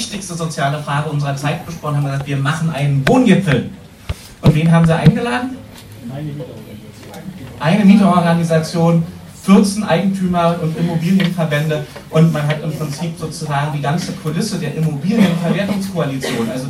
wichtigste soziale Frage unserer Zeit besprochen, haben gesagt, wir machen einen Wohngipfel. Und wen haben sie eingeladen? Eine Mieterorganisation, 14 Eigentümer und Immobilienverbände und man hat im Prinzip sozusagen die ganze Kulisse der Immobilienverwertungskoalition, also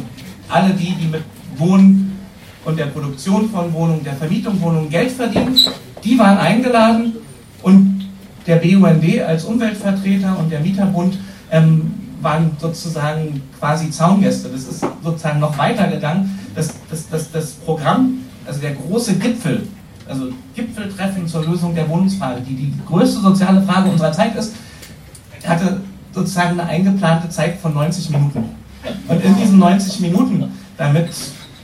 alle die, die mit Wohnen und der Produktion von Wohnungen, der Vermietung von Wohnungen Geld verdienen, die waren eingeladen und der BUND als Umweltvertreter und der Mieterbund ähm, waren sozusagen quasi Zaungäste. Das ist sozusagen noch weitergegangen. Das, das, das, das Programm, also der große Gipfel, also Gipfeltreffen zur Lösung der Wohnungsfrage, die die größte soziale Frage unserer Zeit ist, hatte sozusagen eine eingeplante Zeit von 90 Minuten. Und in diesen 90 Minuten, damit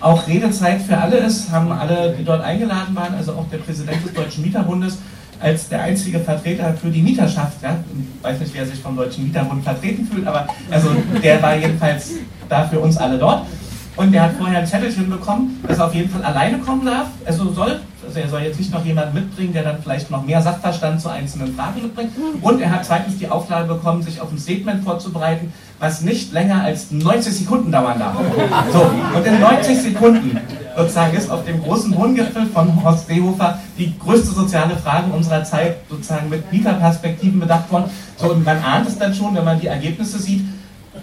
auch Redezeit für alle ist, haben alle, die dort eingeladen waren, also auch der Präsident des Deutschen Mieterbundes, als der einzige Vertreter für die Mieterschaft. Ja? Ich weiß nicht, wer sich vom Deutschen Mieterbund vertreten fühlt, aber also der war jedenfalls da für uns alle dort. Und der hat vorher ein Zettelchen bekommen, dass er auf jeden Fall alleine kommen darf. Also soll, also er soll jetzt nicht noch jemanden mitbringen, der dann vielleicht noch mehr Sachverstand zu einzelnen Fragen mitbringt. Und er hat zweitens die Aufgabe bekommen, sich auf ein Statement vorzubereiten, was nicht länger als 90 Sekunden dauern darf. So, und in 90 Sekunden sozusagen ist auf dem großen Wohngipfel von Horst Seehofer die größte soziale Frage unserer Zeit sozusagen mit Mieterperspektiven bedacht worden. So, und man ahnt es dann schon, wenn man die Ergebnisse sieht,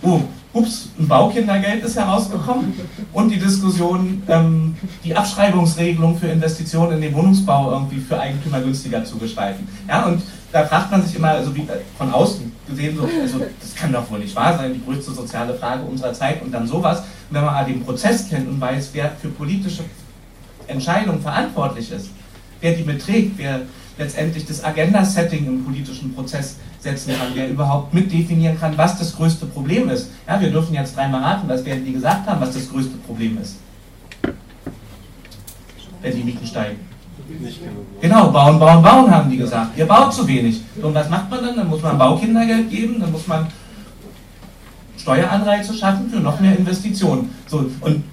oh, ups, ein Baukindergeld ist herausgekommen und die Diskussion, ähm, die Abschreibungsregelung für Investitionen in den Wohnungsbau irgendwie für Eigentümer günstiger zu gestalten. Ja, und da fragt man sich immer, also wie, äh, von außen gesehen, so, also das kann doch wohl nicht wahr sein, die größte soziale Frage unserer Zeit und dann sowas. Und wenn man den Prozess kennt und weiß, wer für politische Entscheidungen verantwortlich ist, wer die beträgt, wer letztendlich das Agenda-Setting im politischen Prozess setzen kann, wer überhaupt mitdefinieren kann, was das größte Problem ist. Ja, wir dürfen jetzt dreimal raten, was werden die gesagt haben, was das größte Problem ist. Wenn die Mieten steigen. Genau, bauen, bauen, bauen, haben die gesagt. Ihr baut zu wenig. Und was macht man dann? Dann muss man Baukindergeld geben, dann muss man Steueranreize schaffen für noch mehr Investitionen. So, und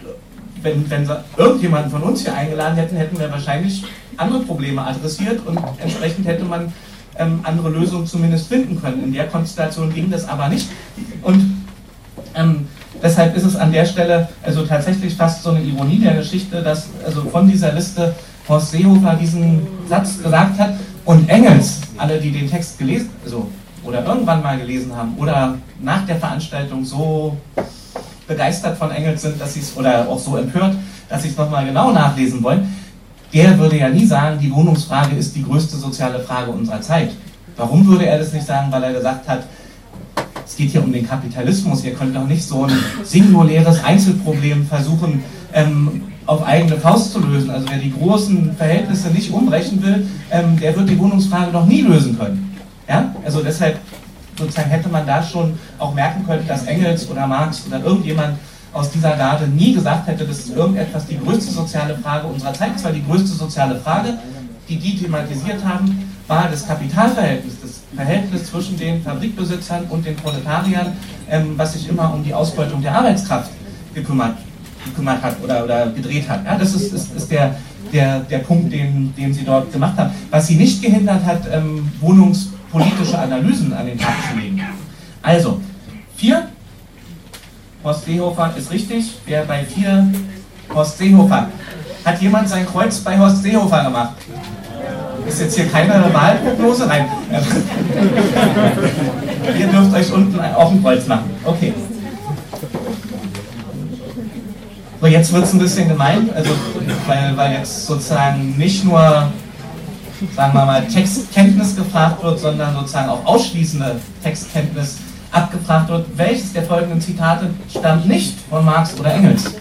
wenn, wenn sie irgendjemanden von uns hier eingeladen hätten, hätten wir wahrscheinlich andere Probleme adressiert und entsprechend hätte man ähm, andere Lösungen zumindest finden können. In der Konstellation ging das aber nicht. Und ähm, deshalb ist es an der Stelle also tatsächlich fast so eine Ironie der Geschichte, dass also von dieser Liste Horst Seehofer diesen Satz gesagt hat und Engels, alle, die den Text gelesen, also oder irgendwann mal gelesen haben oder nach der Veranstaltung so begeistert von Engels sind, dass sie es oder auch so empört, dass sie es nochmal genau nachlesen wollen, der würde ja nie sagen, die Wohnungsfrage ist die größte soziale Frage unserer Zeit. Warum würde er das nicht sagen? Weil er gesagt hat, es geht hier um den Kapitalismus, ihr könnt doch nicht so ein singuläres Einzelproblem versuchen, ähm, auf eigene Faust zu lösen. Also wer die großen Verhältnisse nicht umbrechen will, ähm, der wird die Wohnungsfrage noch nie lösen können. Ja? Also deshalb sozusagen hätte man da schon auch merken können, dass Engels oder Marx oder irgendjemand aus dieser Garde nie gesagt hätte, das ist irgendetwas die größte soziale Frage unserer Zeit. Zwar die größte soziale Frage, die die thematisiert haben, war das Kapitalverhältnis, das Verhältnis zwischen den Fabrikbesitzern und den Proletariern, ähm, was sich immer um die Ausbeutung der Arbeitskraft gekümmert, gekümmert hat oder, oder gedreht hat. Ja, das ist, ist, ist der, der, der Punkt, den, den sie dort gemacht haben. Was sie nicht gehindert hat, ähm, wohnungspolitische Analysen an den Tag zu legen. Also, vier Horst Seehofer ist richtig. Wer bei vier Horst Seehofer. Hat jemand sein Kreuz bei Horst Seehofer gemacht? Ist jetzt hier keine Wahlprognose? Nein. Ihr dürft euch unten auch ein Kreuz machen. Okay. So, jetzt wird es ein bisschen gemein, also, weil, weil jetzt sozusagen nicht nur, sagen wir mal, Textkenntnis gefragt wird, sondern sozusagen auch ausschließende Textkenntnis abgefragt wird, welches der folgenden Zitate stammt nicht von Marx oder Engels?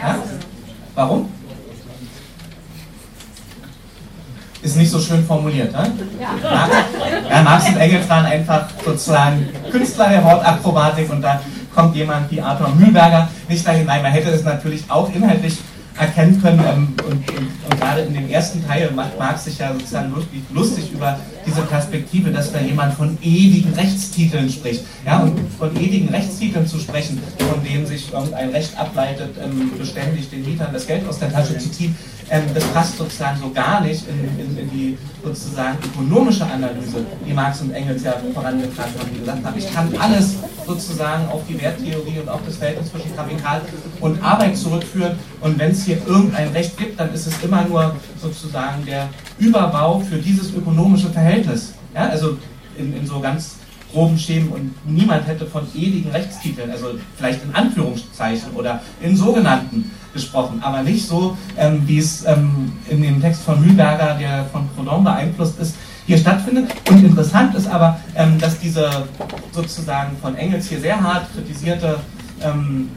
Ja? Warum? Ist nicht so schön formuliert, ne? Ja. ja, Marx und Engels waren einfach sozusagen Künstler der Wortakrobatik und da kommt jemand wie Arthur Mühlberger nicht dahin. Nein, man hätte es natürlich auch inhaltlich erkennen können. Ähm, und, und, und, gerade in dem ersten Teil macht Marx sich ja sozusagen wirklich lustig über diese Perspektive, dass da jemand von ewigen Rechtstiteln spricht. Ja, und von ewigen Rechtstiteln zu sprechen, von denen sich irgendein Recht ableitet, ähm, beständig den Mietern das Geld aus der Tasche zu ziehen, ähm, das passt sozusagen so gar nicht in, in, in, die sozusagen ökonomische Analyse, die Marx und Engels ja vorangetragen haben, die gesagt haben, ich kann alles sozusagen auf die Werttheorie und auf das Verhältnis zwischen Kapital und Arbeit zurückführen. Und wenn es hier irgendein Recht gibt, dann ist es immer nur sozusagen der Überbau für dieses ökonomische Verhältnis. Ja, also in, in so ganz groben Schemen. Und niemand hätte von ewigen Rechtstiteln, also vielleicht in Anführungszeichen oder in sogenannten gesprochen, aber nicht so, ähm, wie es ähm, in dem Text von Mühlberger, der von Proudhon beeinflusst ist, hier stattfindet. Und interessant ist aber, ähm, dass diese sozusagen von Engels hier sehr hart kritisierte ähm,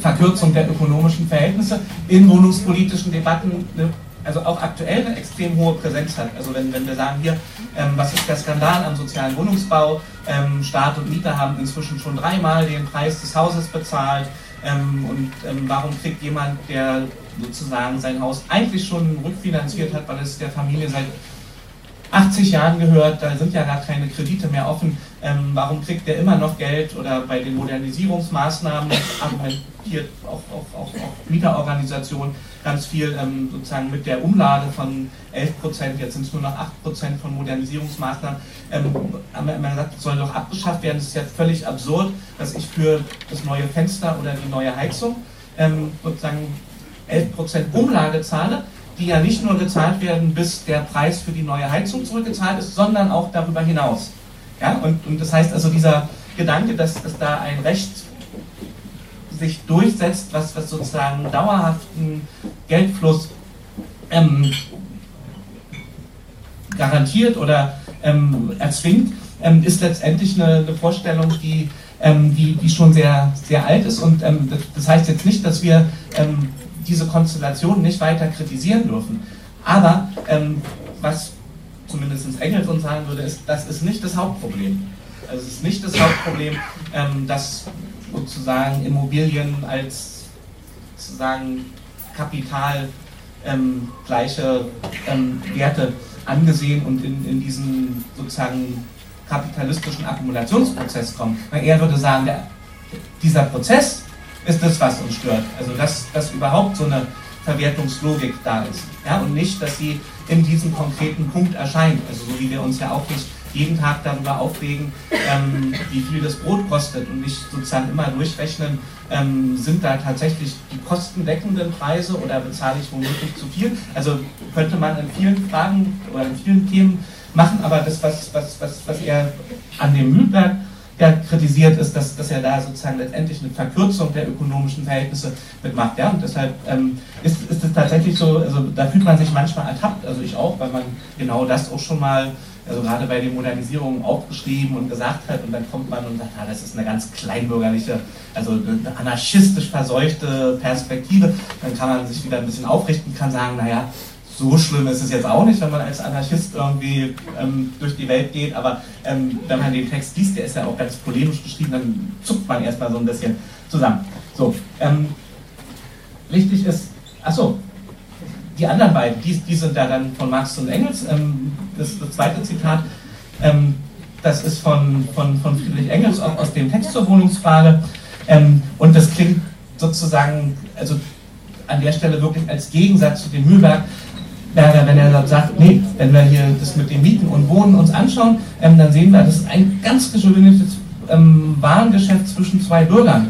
Verkürzung der ökonomischen Verhältnisse in wohnungspolitischen Debatten eine also auch aktuell eine extrem hohe Präsenz hat. Also wenn, wenn wir sagen hier, ähm, was ist der Skandal am sozialen Wohnungsbau, ähm, Staat und Mieter haben inzwischen schon dreimal den Preis des Hauses bezahlt ähm, und ähm, warum kriegt jemand, der sozusagen sein Haus eigentlich schon rückfinanziert hat, weil es der Familie seit 80 Jahren gehört, da sind ja gar keine Kredite mehr offen. Ähm, warum kriegt der immer noch Geld? Oder bei den Modernisierungsmaßnahmen argumentiert auch, auch, auch, auch Mieterorganisationen ganz viel ähm, sozusagen mit der Umlage von 11 Prozent, jetzt sind es nur noch 8 Prozent von Modernisierungsmaßnahmen. Ähm, haben wir immer soll doch abgeschafft werden. Das ist ja völlig absurd, dass ich für das neue Fenster oder die neue Heizung ähm, sozusagen 11 Prozent Umlage zahle die ja nicht nur gezahlt werden, bis der Preis für die neue Heizung zurückgezahlt ist, sondern auch darüber hinaus. Ja? Und, und das heißt also, dieser Gedanke, dass, dass da ein Recht sich durchsetzt, was, was sozusagen dauerhaften Geldfluss ähm, garantiert oder ähm, erzwingt, ähm, ist letztendlich eine, eine Vorstellung, die, ähm, die, die schon sehr, sehr alt ist. Und ähm, das, das, heißt jetzt nicht, dass wir ähm, diese Konstellation nicht weiter kritisieren dürfen. Aber ähm, was zumindest Engels uns sagen würde, ist, das ist nicht das Hauptproblem. Also es ist nicht das Hauptproblem, ähm, dass sozusagen Immobilien als sozusagen Kapital ähm, gleiche ähm, Werte angesehen und in, in diesen sozusagen kapitalistischen Akkumulationsprozess kommen. Er würde sagen, der, dieser Prozess ist das, was uns stört. Also dass, dass überhaupt so eine Verwertungslogik da ist. Ja? Und nicht, dass sie in diesem konkreten Punkt erscheint. Also so wie wir uns ja auch nicht jeden Tag darüber aufregen, ähm, wie viel das Brot kostet und nicht sozusagen immer durchrechnen, ähm, sind da tatsächlich die kostendeckenden Preise oder bezahle ich womöglich zu viel. Also könnte man in vielen Fragen oder in vielen Themen machen, aber das, was, was, was, was er an dem Mühlberg ja, kritisiert ist, dass, dass er da sozusagen letztendlich eine Verkürzung der ökonomischen Verhältnisse mitmacht. Ja? Und deshalb ähm, ist, ist es tatsächlich so, also da fühlt man sich manchmal ertappt, also ich auch, weil man genau das auch schon mal, also gerade bei den Modernisierungen aufgeschrieben und gesagt hat und dann kommt man und sagt, ah, das ist eine ganz kleinbürgerliche, also eine anarchistisch verseuchte Perspektive. Dann kann man sich wieder ein bisschen aufrichten, kann sagen, naja, so schlimm ist es jetzt auch nicht, wenn man als Anarchist irgendwie ähm, durch die Welt geht, aber ähm, wenn man den Text liest, der ist ja auch ganz polemisch geschrieben, dann zuckt man erstmal so ein bisschen zusammen. So, ähm, wichtig ist, achso, die anderen beiden, die, die sind da dann von Marx und Engels. Ähm, das, das, zweite Zitat, ähm, das ist von, von, von Friedrich Engels, auch aus dem Text zur Wohnungsfrage. Ähm, und das klingt sozusagen, also an der Stelle wirklich als Gegensatz zu dem Mühlberg, Berger, wenn er sagt, nee, wenn wir hier das mit den Mieten und Wohnen uns anschauen, ähm, dann sehen wir, das ist ein ganz gewöhnliches ähm, Warengeschäft zwischen zwei Bürgern.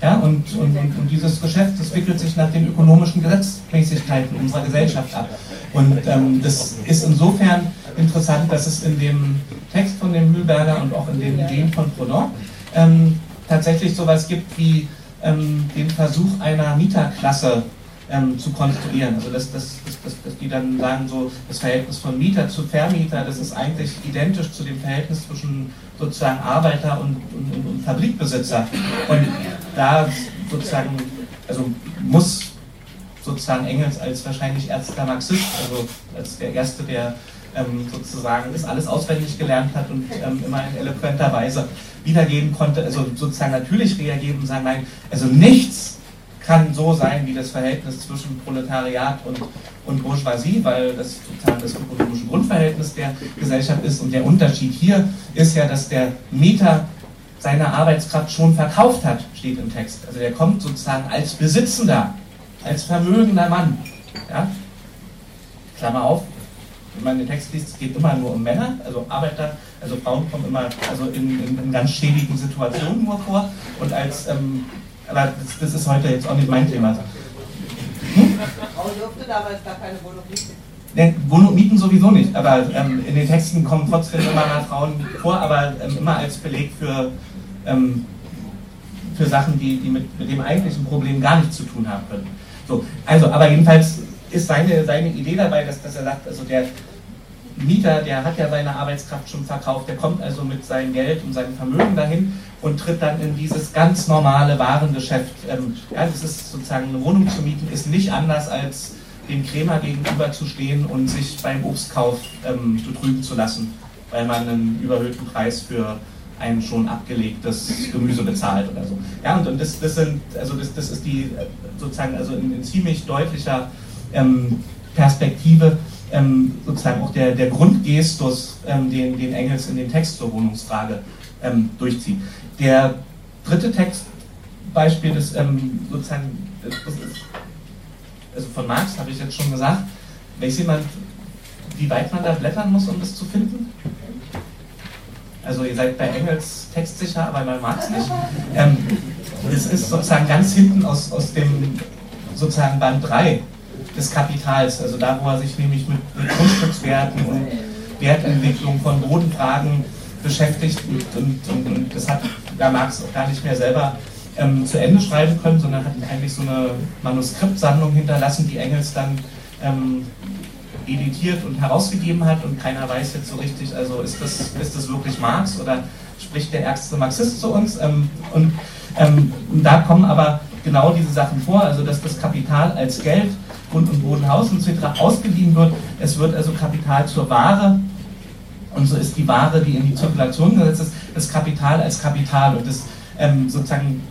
Ja, und, und, und, dieses Geschäft, das wickelt sich nach den ökonomischen Gesetzmäßigkeiten unserer Gesellschaft ab. Und ähm, das ist insofern interessant, dass es in dem Text von dem Mühlberger und auch in den Ideen von Proudhon ähm, tatsächlich sowas gibt wie ähm, den Versuch einer Mieterklasse ähm, zu konstruieren. Also dass, dass, dass, dass, die dann sagen, so das Verhältnis von Mieter zu Vermieter, das ist eigentlich identisch zu dem Verhältnis zwischen sozusagen Arbeiter und, und, und Fabrikbesitzer. Und da sozusagen, also muss sozusagen Engels als wahrscheinlich erster Marxist, also als der Erste, der ähm, sozusagen das alles auswendig gelernt hat und ähm, immer in eloquenter Weise wiedergeben konnte, also sozusagen natürlich reagieren und sagen, nein, also nichts kann so sein wie das Verhältnis zwischen Proletariat und, und Bourgeoisie, weil das sozusagen das ökonomische Grundverhältnis der Gesellschaft ist. Und der Unterschied hier ist ja, dass der Mieter seine Arbeitskraft schon verkauft hat, steht im Text. Also der kommt sozusagen als Besitzender, als vermögender Mann. Ja? Klammer auf, wenn man den Text liest, es geht immer nur um Männer, also Arbeiter, also Frauen kommen immer also in, in, in ganz schäbigen Situationen nur vor. Und als, ähm, aber das, das, ist heute jetzt auch nicht mein Thema. Hm? Frauen durfte damals gar keine Wohnung mieten. Ne, Wohnung mieten sowieso nicht, aber ähm, in den Texten kommen trotzdem immer mal Frauen vor, aber ähm, immer als Beleg für, ähm, für Sachen, die, die mit, mit dem eigentlichen Problem gar nichts zu tun haben können. So, also, aber jedenfalls ist seine, seine Idee dabei, dass, dass er sagt, also der Mieter, der hat ja seine Arbeitskraft schon verkauft, der kommt also mit seinem Geld und seinem Vermögen dahin und tritt dann in dieses ganz normale Warengeschäft. Ähm, ja, das ist sozusagen eine Wohnung zu mieten, ist nicht anders als dem Krämer gegenüber zu stehen und sich beim Obstkauf ähm, betrügen zu lassen, weil man einen überhöhten Preis für ein schon abgelegtes Gemüse bezahlt oder so. Ja, und, und das, das sind, also das, das ist die äh, sozusagen also in, in ziemlich deutlicher ähm, Perspektive ähm, sozusagen auch der, der Grundgestus, ähm, den, den Engels in den Text zur Wohnungsfrage ähm, durchzieht. Der dritte Textbeispiel ist ähm, sozusagen, ist, also von Marx habe ich jetzt schon gesagt, weiß jemand, wie weit man da blättern muss, um das zu finden? Also ihr seid bei Engels Text sicher, aber bei Marx nicht. Ähm, das ist sozusagen ganz hinten aus, aus dem sozusagen Band 3 des Kapitals, also da, wo er sich nämlich mit, Grundstückswerten und Wertentwicklung von Bodenfragen beschäftigt und, und, und, und das hat da Marx auch gar nicht mehr selber ähm, zu Ende schreiben können, sondern hat eigentlich so eine Manuskriptsammlung hinterlassen, die Engels dann ähm, editiert und herausgegeben hat und keiner weiß jetzt so richtig, also ist das, ist das wirklich Marx oder spricht der ärgste Marxist zu uns? Ähm, und, ähm, und da kommen aber genau diese Sachen vor, also dass das Kapital als Geld Grund und Boden, Haus etc. ausgeliehen wird. Es wird also Kapital zur Ware und so ist die Ware, die in die Zirkulation gesetzt ist, das Kapital als Kapital und das ähm, sozusagen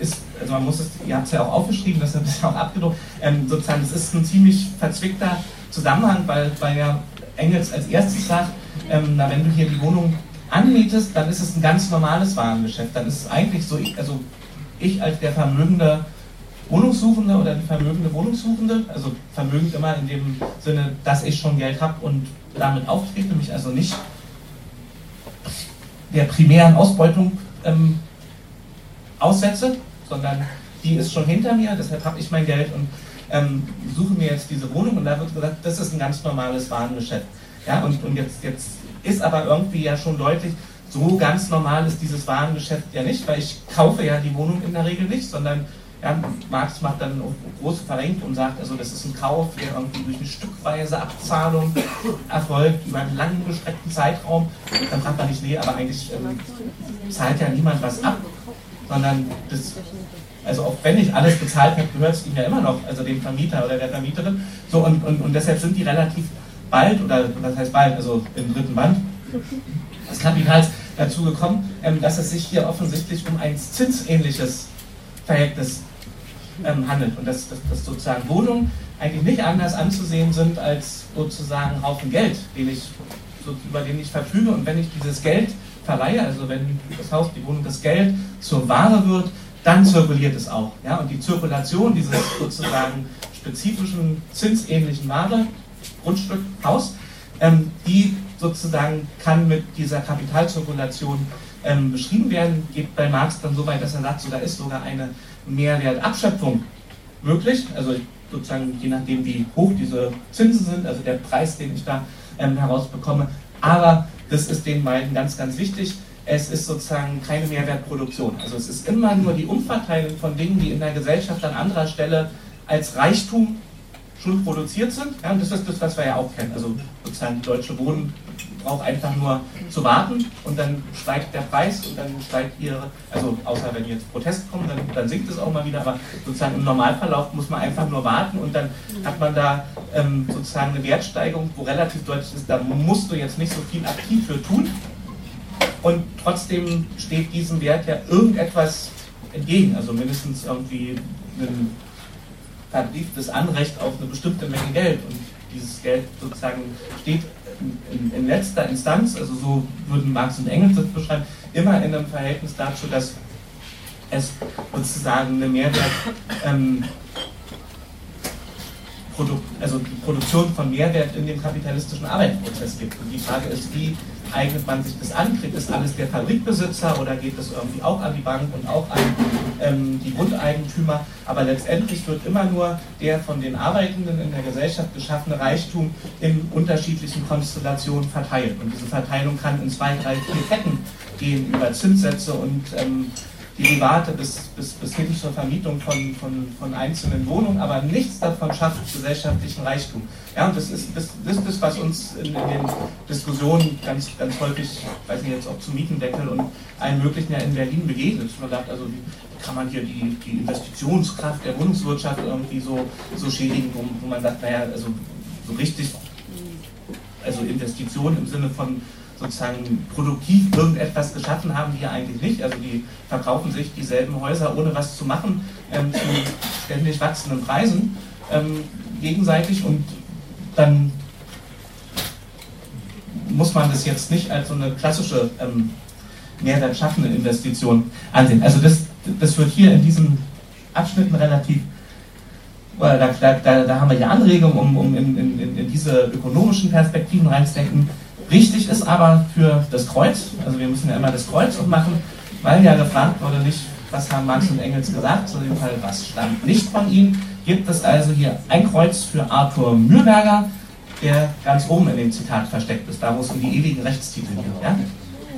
ist, also man muss es, ihr habt es ja auch aufgeschrieben, das ist ja auch abgedruckt, ähm, sozusagen, das ist ein ziemlich verzwickter Zusammenhang, weil, weil ja Engels als erstes sagt, ähm, na, wenn du hier die Wohnung anmietest, dann ist es ein ganz normales Warengeschäft. Dann ist es eigentlich so, also ich als der vermögende Wohnungssuchende oder die vermögende Wohnungssuchende, also vermögend immer in dem Sinne, dass ich schon Geld habe und damit auftrete, mich also nicht der primären Ausbeutung ähm, aussetze, sondern die ist schon hinter mir, deshalb habe ich mein Geld und ähm, suche mir jetzt diese Wohnung und da wird gesagt, das ist ein ganz normales Warengeschäft. Ja, und, und jetzt, jetzt ist aber irgendwie ja schon deutlich, so ganz normal ist dieses Warengeschäft ja nicht, weil ich kaufe ja die Wohnung in der Regel nicht, sondern ja, Marx macht dann große Verrenkung und sagt, also das ist ein Kauf, der irgendwie durch eine stückweise Abzahlung erfolgt, über einen langen gestreckten Zeitraum. Dann fragt man nicht, nee, aber eigentlich ähm, zahlt ja niemand was ab, sondern das, also auch wenn ich alles bezahlt habe, gehört es ihm ja immer noch, also dem Vermieter oder der Vermieterin. So, und, und, und deshalb sind die relativ bald, oder was heißt bald, also im dritten Band des Kapitals dazu gekommen, ähm, dass es sich hier offensichtlich um ein zinsähnliches Verhältnis ähm, handelt. Und dass, dass, dass, sozusagen Wohnungen eigentlich nicht anders anzusehen sind als sozusagen Haufen Geld, den ich, so, über den ich verfüge. Und wenn ich dieses Geld verleihe, also wenn das Haus, die Wohnung, das Geld zur Ware wird, dann zirkuliert es auch. Ja? Und die Zirkulation dieses sozusagen spezifischen zinsähnlichen Ware, Grundstück, Haus, ähm, die sozusagen kann mit dieser Kapitalzirkulation ähm, beschrieben werden, geht bei Marx dann so weit, dass er sagt, so, da ist sogar eine Mehrwertabschöpfung möglich, also sozusagen je nachdem, wie hoch diese Zinsen sind, also der Preis, den ich da ähm, herausbekomme. Aber das ist den beiden ganz, ganz wichtig. Es ist sozusagen keine Mehrwertproduktion. Also es ist immer nur die Umverteilung von Dingen, die in der Gesellschaft an anderer Stelle als Reichtum schon produziert sind. Ja, und das ist das, was wir ja auch kennen. Also sozusagen die Deutsche Wohnen braucht einfach nur zu warten und dann steigt der Preis und dann steigt ihre, also außer wenn jetzt Protest kommt, dann, dann sinkt es auch mal wieder, aber sozusagen im Normalverlauf muss man einfach nur warten und dann hat man da ähm, sozusagen eine Wertsteigerung, wo relativ deutlich ist, da musst du jetzt nicht so viel aktiv für tun. Und trotzdem steht diesem Wert ja irgendetwas entgegen, also mindestens irgendwie ein verbrieftes Anrecht auf eine bestimmte Menge Geld. Und dieses Geld sozusagen steht in, in, letzter Instanz, also so würden Marx und Engels das beschreiben, immer in einem Verhältnis dazu, dass es sozusagen eine Mehrwert, ähm, Produ also die Produktion von Mehrwert in dem kapitalistischen Arbeitsprozess gibt. Und die Frage ist, wie eignet man sich das an? Kriegt es alles der Fabrikbesitzer oder geht es irgendwie auch an die Bank und auch an ähm, die Grundeigentümer? Aber letztendlich wird immer nur der von den Arbeitenden in der Gesellschaft geschaffene Reichtum in unterschiedlichen Konstellationen verteilt. Und diese Verteilung kann in zwei, drei, vier Ketten gehen über Zinssätze und ähm, Derivate bis, bis, bis hin zur Vermietung von, von, von einzelnen Wohnungen, aber nichts davon schafft gesellschaftlichen Reichtum. Ja, und das ist das, das, das was uns in, in, den Diskussionen ganz, ganz häufig, ich weiß nicht jetzt ob zum Mietendeckel und allen möglichen ja in Berlin begegnet. Man sagt, also wie kann man hier die, die Investitionskraft der Wohnungswirtschaft irgendwie so, so schädigen, wo, wo man sagt, naja, also so richtig, also Investitionen im Sinne von sozusagen produktiv irgendetwas geschaffen haben, die ja eigentlich nicht. Also die verkaufen sich dieselben Häuser, ohne was zu machen, ähm, zu ständig wachsenden Preisen ähm, gegenseitig und dann muss man das jetzt nicht als so eine klassische ähm, Mehrwert schaffende Investition ansehen. Also das, das wird hier in diesen Abschnitten relativ da, da, da, haben wir ja Anregungen, um, um in, in, in diese ökonomischen Perspektiven reinzudenken. Richtig ist aber für das Kreuz, also wir müssen ja immer das Kreuz machen, weil ja gefragt wurde nicht, was haben Marx und Engels gesagt, sondern im Fall, was stammt nicht von ihnen, gibt es also hier ein Kreuz für Arthur Mühlberger, der ganz oben in dem Zitat versteckt ist, da wo es um die ewigen Rechtstitel geht. Ja?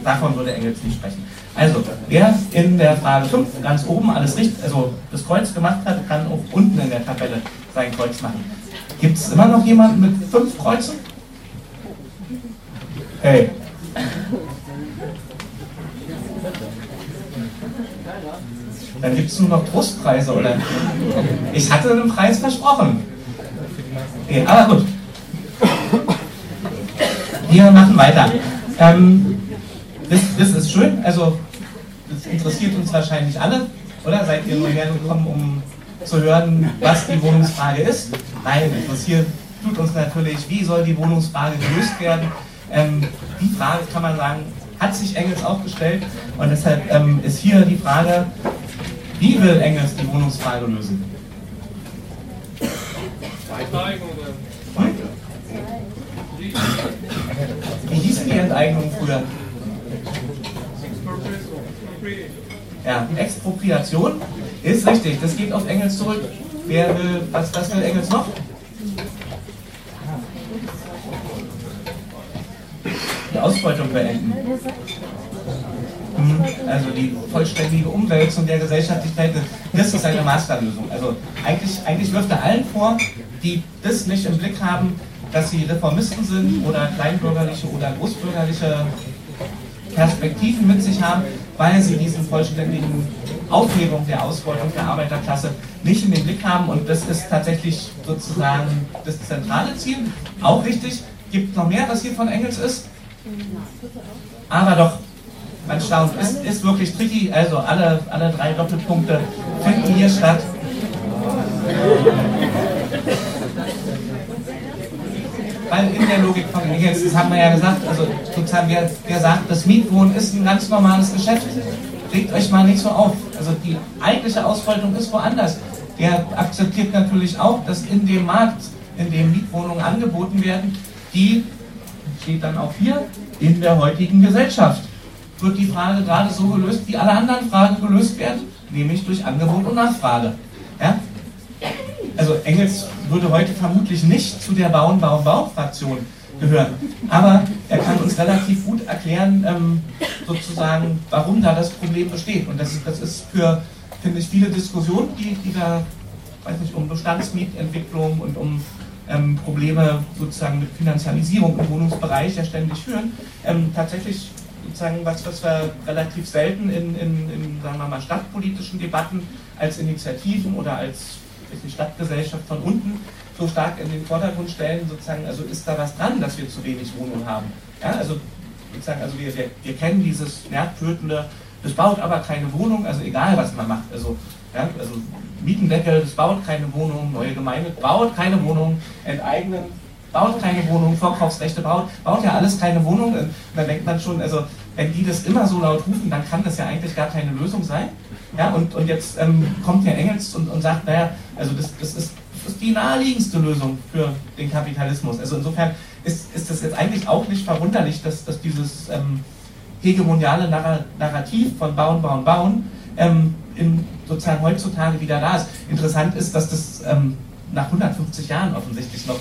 Davon würde Engels nicht sprechen. Also, wer in der Frage 5 ganz oben alles richtig, also das Kreuz gemacht hat, kann auch unten in der Tabelle sein Kreuz machen. Gibt es immer noch jemanden mit fünf Kreuzen? Hey. Dann gibt es nur noch Trostpreise, oder? Ich hatte einen Preis versprochen. Okay, aber gut. Wir machen weiter. Ähm, das, das ist schön, also das interessiert uns wahrscheinlich alle, oder? Seid ihr nur hergekommen, um zu hören, was die Wohnungsfrage ist? Nein, interessiert tut uns natürlich, wie soll die Wohnungsfrage gelöst werden? Ähm, die Frage kann man sagen, hat sich Engels auch gestellt und deshalb ähm, ist hier die Frage, wie will Engels die Wohnungsfrage lösen? Hm? Wie hieß die Enteignung früher? Ja, Expropriation ist richtig, das geht auf Engels zurück. Wer will, was, was will Engels noch? Die Ausbeutung beenden. Hm, also die vollständige Umwälzung der Gesellschaftlichkeit, das ist eine Masterlösung. Also eigentlich, eigentlich wirft er allen vor, die das nicht im Blick haben, dass sie Reformisten sind oder kleinbürgerliche oder großbürgerliche Perspektiven mit sich haben, weil sie diesen vollständigen Aufhebung der Ausbeutung der Arbeiterklasse nicht in den Blick haben. Und das ist tatsächlich sozusagen das zentrale Ziel. Auch richtig, gibt noch mehr, was hier von Engels ist. Aber doch, man staunt, es ist, wirklich tricky. Also alle, alle drei Doppelpunkte finden hier statt. Weil in der Logik von Engels, das haben wir ja gesagt, also sozusagen, wer, wer sagt, das Mietwohnen ist ein ganz normales Geschäft, regt euch mal nicht so auf. Also die eigentliche Ausbeutung ist woanders. Der akzeptiert natürlich auch, dass in dem Markt, in dem Mietwohnungen angeboten werden, die steht dann auch hier, in der heutigen Gesellschaft wird die Frage gerade so gelöst, wie alle anderen Fragen gelöst werden, nämlich durch Angebot und Nachfrage. Ja? Also Engels würde heute vermutlich nicht zu der Bauen, Bauen, Bau-Fraktion gehören, aber er kann uns relativ gut erklären, ähm, sozusagen, warum da das Problem besteht. Und das, das ist für, finde ich, viele Diskussionen, die, die da, weiß nicht, um Bestandsmietentwicklung und um ähm, Probleme sozusagen mit Finanzialisierung im Wohnungsbereich ja ständig führen, ähm, tatsächlich sozusagen was, was wir relativ selten in, in, in, sagen wir mal, stadtpolitischen Debatten als Initiativen oder als nicht, Stadtgesellschaft von unten so stark in den Vordergrund stellen, sozusagen, also ist da was dran, dass wir zu wenig Wohnungen haben. Ja, also sozusagen, also wir, wir, wir kennen dieses nervtötende, es baut aber keine Wohnung, also egal was man macht, also Ja, also Mietendeckel, das baut keine Wohnung, neue Gemeinde baut keine Wohnung, enteignen, baut keine Wohnung, Vorkaufsrechte baut, baut ja alles keine Wohnung. Und dann denkt man schon, also wenn die das immer so laut rufen, dann kann das ja eigentlich gar keine Lösung sein. Ja, und, und jetzt ähm, kommt Herr Engels und, und sagt, naja, also das, das, ist, das ist die naheliegendste Lösung für den Kapitalismus. Also insofern ist, ist das jetzt eigentlich auch nicht verwunderlich, dass, dass dieses ähm, hegemoniale Narrativ von Bauen, Bauen, Bauen ähm, in, sozusagen heutzutage wieder da ist. Interessant ist, dass das ähm, nach 150 Jahren offensichtlich noch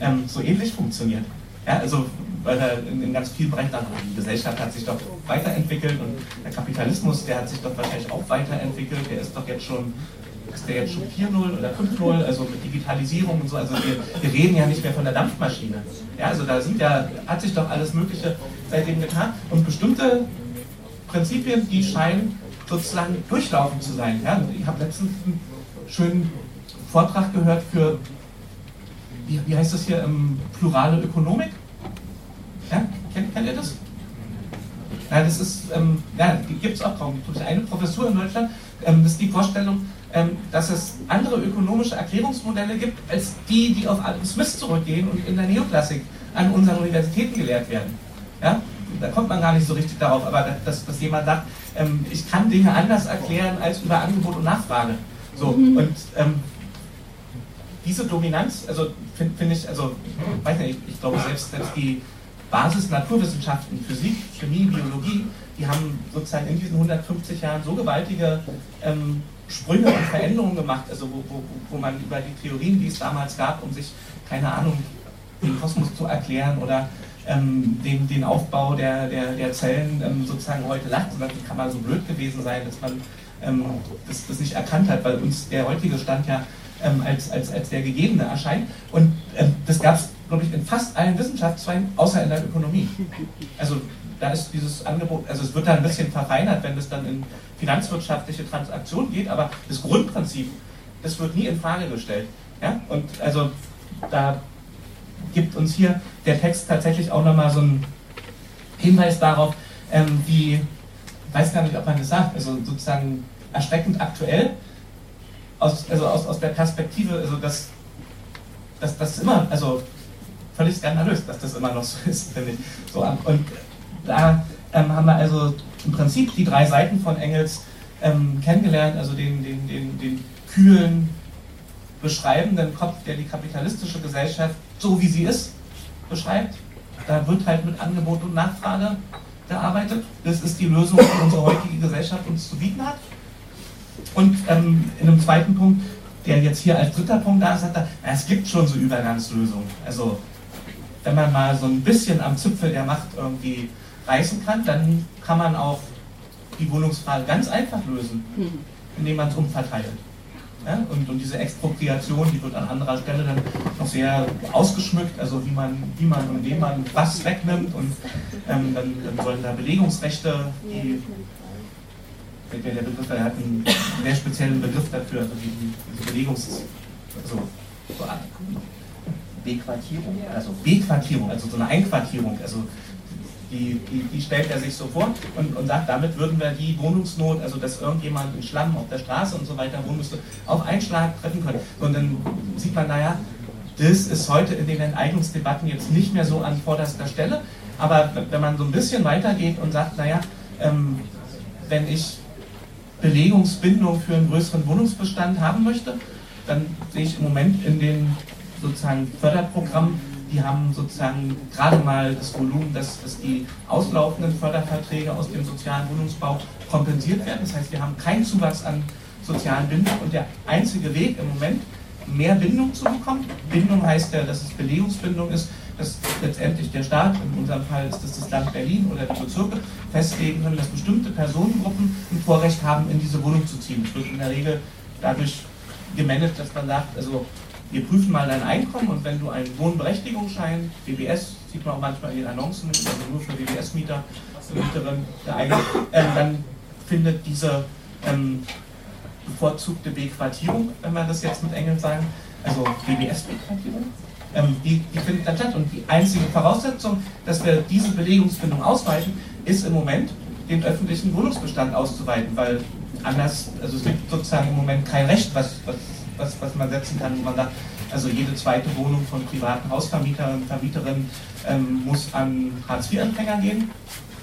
ähm, so ähnlich funktioniert. Ja, also weil er in, in ganz vielen Bereichen, die Gesellschaft hat sich doch weiterentwickelt und der Kapitalismus, der hat sich doch wahrscheinlich auch weiterentwickelt, der ist doch jetzt schon ist der jetzt schon 4.0 oder 5.0, also mit Digitalisierung und so, also wir, wir, reden ja nicht mehr von der Dampfmaschine. Ja, also da sind ja, hat sich doch alles Mögliche seitdem getan und bestimmte Prinzipien, die scheinen sozusagen durchlaufen zu sein. Ja, ich habe letztens einen schönen Vortrag gehört für, wie, wie heißt das hier, ähm, plurale Ökonomik. Ja, kennt, kennt ihr das? Ja, das ist, ähm, ja, gibt es auch kaum. Eine Professur in Deutschland, ähm, das ist die Vorstellung, ähm, dass es andere ökonomische Erklärungsmodelle gibt, als die, die auf Adam Smith zurückgehen und in der Neoklassik an unseren Universitäten gelehrt werden. Ja? Da kommt man gar nicht so richtig darauf, aber dass, dass jemand sagt, ähm, ich kann Dinge anders erklären als über Angebot und Nachfrage. So, mhm. und ähm, diese Dominanz, also finde find ich, also weiß nicht, ich, ich glaube selbst, selbst die Basis-Naturwissenschaften, Physik, Chemie, Biologie, die haben sozusagen in diesen 150 Jahren so gewaltige ähm, Sprünge und Veränderungen gemacht, also wo, wo, wo man über die Theorien, die es damals gab, um sich, keine Ahnung, den Kosmos zu erklären oder ähm, den, den Aufbau der, der, der Zellen ähm, sozusagen heute lacht, sondern wie kann man so blöd gewesen sein, dass man ähm, das, das nicht erkannt hat, weil uns der heutige Stand ja ähm, als, als, als der gegebene erscheint. Und ähm, das gab es, glaube ich, in fast allen Wissenschaftszweigen, außer in der Ökonomie. Also da ist dieses Angebot, also es wird da ein bisschen verfeinert, wenn es dann in finanzwirtschaftliche Transaktionen geht, aber das Grundprinzip, das wird nie in Frage gestellt. Ja? Und also da gibt uns hier der Text tatsächlich auch nochmal so einen Hinweis darauf, ähm, wie, weiß gar nicht, ob man das sagt, also sozusagen erschreckend aktuell, aus, also aus, aus der Perspektive, also dass, dass das immer, also völlig skandalös, dass das immer noch so ist, finde ich. So, und da ähm, haben wir also im Prinzip die drei Seiten von Engels ähm, kennengelernt, also den, den, den, den kühlen, beschreibenden Kopf, der die kapitalistische Gesellschaft so wie sie ist beschreibt. Da wird halt mit Angebot und Nachfrage gearbeitet. Das ist die Lösung, die unsere heutige Gesellschaft uns zu bieten hat. Und ähm, in einem zweiten Punkt, der jetzt hier als dritter Punkt da ist, sagt er, es gibt schon so Übergangslösungen. Also wenn man mal so ein bisschen am Zipfel der Macht irgendwie reißen kann, dann kann man auch die Wohnungsfrage ganz einfach lösen, hm. indem man es umverteilt. Ja? Und, und, diese Expropriation, die wird an anderer Stelle dann noch sehr ausgeschmückt, also wie man, wie man und wem man was wegnimmt und ähm, dann, dann, sollen da Belegungsrechte, die, der, der Begriff, er hat einen sehr speziellen Begriff dafür, also die, diese Belegungs... Also, so Bequartierung, also Bequartierung, also so eine Einquartierung, also die, die, die, stellt er sich so vor und, und, sagt, damit würden wir die Wohnungsnot, also dass irgendjemand in Schlamm auf der Straße und so weiter wohnen müsste, auf einen Schlag treffen können. Und dann sieht man, naja, das ist heute in den Enteignungsdebatten jetzt nicht mehr so an vorderster Stelle, aber wenn man so ein bisschen weitergeht und sagt, naja, ähm, wenn ich Belegungsbindung für einen größeren Wohnungsbestand haben möchte, dann sehe ich im Moment in den sozusagen Förderprogrammen die haben sozusagen gerade mal das Volumen, dass, dass die auslaufenden Förderverträge aus dem sozialen Wohnungsbau kompensiert werden. Das heißt, wir haben keinen Zuwachs an sozialen Bindung und der einzige Weg im Moment, mehr Bindung zu bekommen. Bindung heißt ja, dass es Belegungsbindung ist, dass letztendlich der Staat, in unserem Fall ist das das Land Berlin oder die Bezirke, festlegen können, dass bestimmte Personengruppen ein Vorrecht haben, in diese Wohnung zu ziehen. Das wird in der Regel dadurch gemanagt, dass man sagt, also wir prüfen mal dein Einkommen und wenn du einen Wohnberechtigungsschein, BBS, sieht man auch manchmal in den Annoncen, also nur für BBS-Mieter, Mieterin geeignet, äh, dann findet diese ähm, bevorzugte Bequartierung, wenn wir das jetzt mit Engeln sagen, also BBS-Bequartierung, ähm, die, die findet dann statt. Und die einzige Voraussetzung, dass wir diese Belegungsbindung ausweiten, ist im Moment den öffentlichen Wohnungsbestand auszuweiten, weil anders, also es gibt sozusagen im Moment kein Recht, was, was, was, was man setzen kann, wo man sagt, also jede zweite Wohnung von privaten Hausvermietern und Vermieterinnen ähm, muss an Hartz-IV-Empfänger gehen.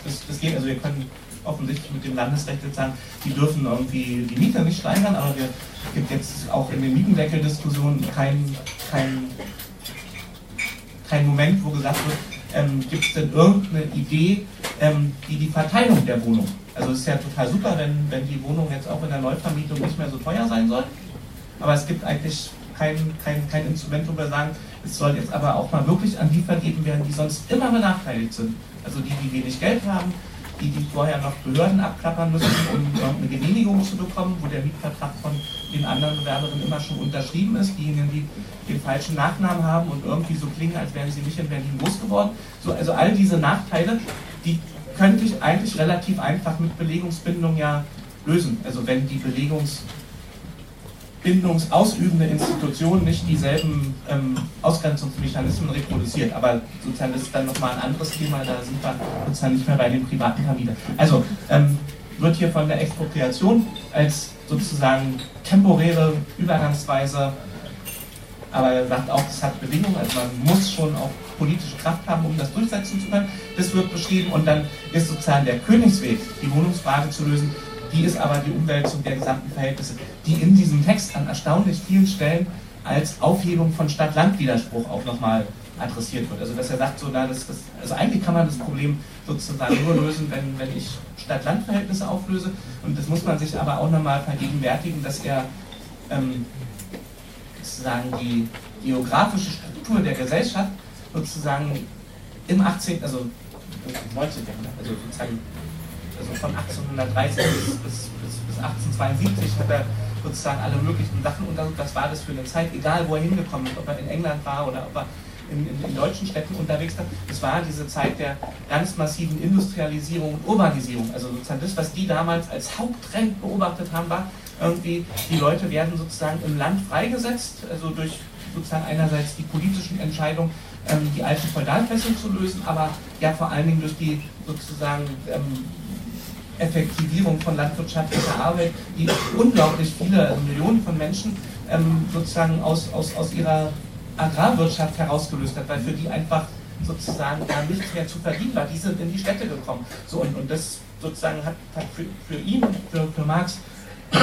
Das, das geht, also wir können offensichtlich mit dem Landesrecht jetzt sagen, die dürfen irgendwie die Miete nicht steigern, aber wir gibt jetzt auch in den Mietendeckel-Diskussionen kein, kein, kein Moment, wo gesagt wird, ähm, gibt es denn irgendeine Idee, ähm, die die Verteilung der Wohnung. Also es ist ja total super, wenn, wenn die Wohnung jetzt auch in der Neuvermietung nicht mehr so teuer sein soll. Aber es gibt eigentlich kein, kein, kein Instrument, wo wir sagen, es soll jetzt aber auch mal wirklich an die vergeben werden, die sonst immer benachteiligt sind. Also die, die wenig Geld haben, die, die vorher noch Behörden abklappern müssen, um eine Genehmigung zu bekommen, wo der Mietvertrag von den anderen Bewerberinnen immer schon unterschrieben ist, diejenigen, die den falschen Nachnamen haben und irgendwie so klingen, als wären sie nicht in Berlin groß geworden. So, also all diese Nachteile, die könnte ich eigentlich relativ einfach mit Belegungsbindung ja lösen. Also wenn die Belegungs bindungsausübende Institution nicht dieselben ähm, Ausgrenzungsmechanismen reproduziert. Aber sozusagen das ist dann nochmal ein anderes Thema, da sind wir sozusagen nicht mehr bei den privaten Vermietern. Also ähm, wird hier von der Expropriation als sozusagen temporäre Übergangsweise, aber er sagt auch, es hat Bedingungen, also man muss schon auch politische Kraft haben, um das durchsetzen zu können. Das wird beschrieben und dann ist sozusagen der Königsweg, die Wohnungsfrage zu lösen, die ist aber die Umwälzung der gesamten Verhältnisse, die in diesem Text an erstaunlich vielen Stellen als Aufhebung von Stadt-Land-Widerspruch auch nochmal adressiert wird. Also dass er sagt, so, na, das, das, also eigentlich kann man das Problem sozusagen nur lösen, wenn, wenn ich Stadt-Land-Verhältnisse auflöse. Und das muss man sich aber auch nochmal vergegenwärtigen, dass er ähm, sozusagen die geografische Struktur der Gesellschaft sozusagen im 18., also 19. Jahrhundert, also sozusagen also von 1830 bis, bis, bis, 1872 hat er sozusagen alle möglichen Sachen untersucht. Was war das für eine Zeit, egal wo er hingekommen ist, ob er in England war oder ob er in, in, in, deutschen Städten unterwegs war. Es war diese Zeit der ganz massiven Industrialisierung und Urbanisierung. Also sozusagen das, was die damals als Haupttrend beobachtet haben, war irgendwie, die Leute werden sozusagen im Land freigesetzt, also durch sozusagen einerseits die politischen Entscheidungen, ähm, die alten Feudalfesseln zu lösen, aber ja vor allen Dingen durch die sozusagen ähm, Effektivierung von landwirtschaftlicher Arbeit, die unglaublich viele Millionen von Menschen ähm, sozusagen aus, aus, aus ihrer Agrarwirtschaft herausgelöst hat, weil für die einfach sozusagen gar nichts mehr zu verdienen war. Die sind in die Städte gekommen. So, und, und das sozusagen hat, hat für, für ihn, für, für Marx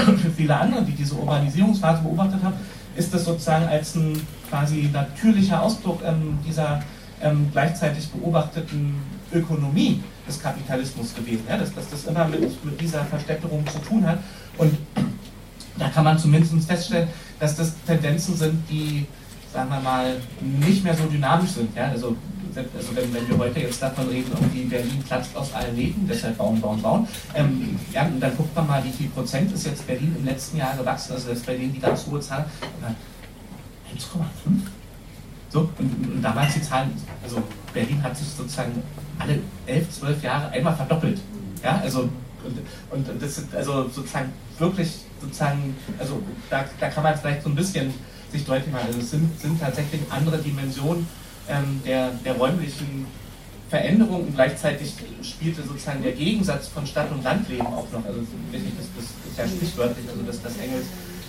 und für viele andere, die diese Urbanisierungsphase beobachtet haben, ist das sozusagen als ein quasi natürlicher Ausdruck ähm, dieser ähm, gleichzeitig beobachteten Ökonomie des Kapitalismus gewesen, ja, dass, dass das immer mit, mit dieser Verstädterung zu tun hat. Und da kann man zumindest feststellen, dass das Tendenzen sind, die, sagen wir mal, nicht mehr so dynamisch sind. Ja? Also, also wenn, wenn wir heute jetzt davon reden, irgendwie Berlin platzt aus allen Nähten, deshalb bauen, bauen, bauen, ähm, ja, und dann guckt man mal, wie viel Prozent ist jetzt Berlin im letzten Jahr gewachsen, also jetzt Berlin die ganz hohe Zahl, 1,5 so, und, und damals die Zahlen, also Berlin hat sich sozusagen alle elf, zwölf Jahre einmal verdoppelt. Ja, also und, und das sind also sozusagen wirklich sozusagen, also da, da kann man vielleicht so ein bisschen sich deutlich machen. Also es sind, sind tatsächlich andere Dimensionen ähm, der, der räumlichen Veränderung und gleichzeitig spielte sozusagen der Gegensatz von Stadt- und Landleben auch noch. Also das, das ist ja sprichwörtlich, also dass das Engels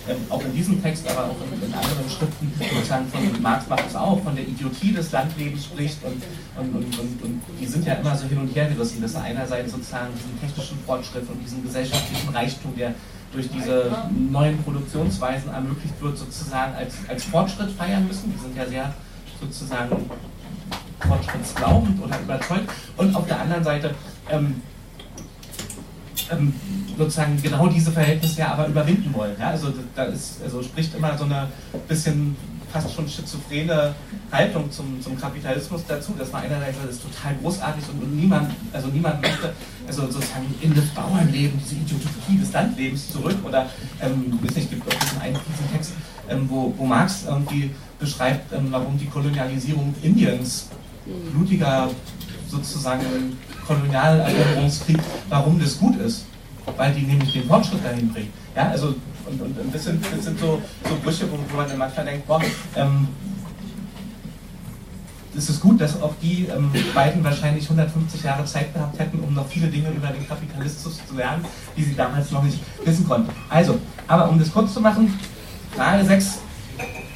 ähm, auch in diesem Text, aber auch in, in anderen Schriften sozusagen von Marx macht es auch, von der Idiotie des Landlebens spricht und, und, und, und, und die sind ja immer so hin und her gerissen, dass er einerseits sozusagen diesen technischen Fortschritt und diesen gesellschaftlichen Reichtum, der durch diese neuen Produktionsweisen ermöglicht wird, sozusagen als, als Fortschritt feiern müssen. Die sind ja sehr sozusagen fortschrittsglaubend oder überzeugt. Und auf der anderen Seite ähm, ähm, sozusagen genau diese Verhältnisse ja aber überwinden wollen. Ja? Also da ist, also spricht immer so eine bisschen fast schon schizophrene Haltung zum, zum Kapitalismus dazu, dass man einerseits das ist total großartig und, niemand, also niemand möchte also sozusagen in das Bauernleben, diese Ideologie des Landlebens zurück oder ähm, weiß nicht, gibt auch diesen einen diesen Text, ähm, wo, wo Marx irgendwie beschreibt, ähm, warum die Kolonialisierung Indiens blutiger sozusagen Kolonialeroberungskrieg, warum das gut ist. Weil die nämlich den Fortschritt dahin bringen. Ja, also, und, und, das, sind, das sind so, so Brüche, wo, wo man manchmal denkt, boah, ähm, es ist gut, dass auch die ähm, beiden wahrscheinlich 150 Jahre Zeit gehabt hätten, um noch viele Dinge über den Kapitalismus zu lernen, die sie damals noch nicht wissen konnten. Also, aber um das kurz zu machen, Frage 6,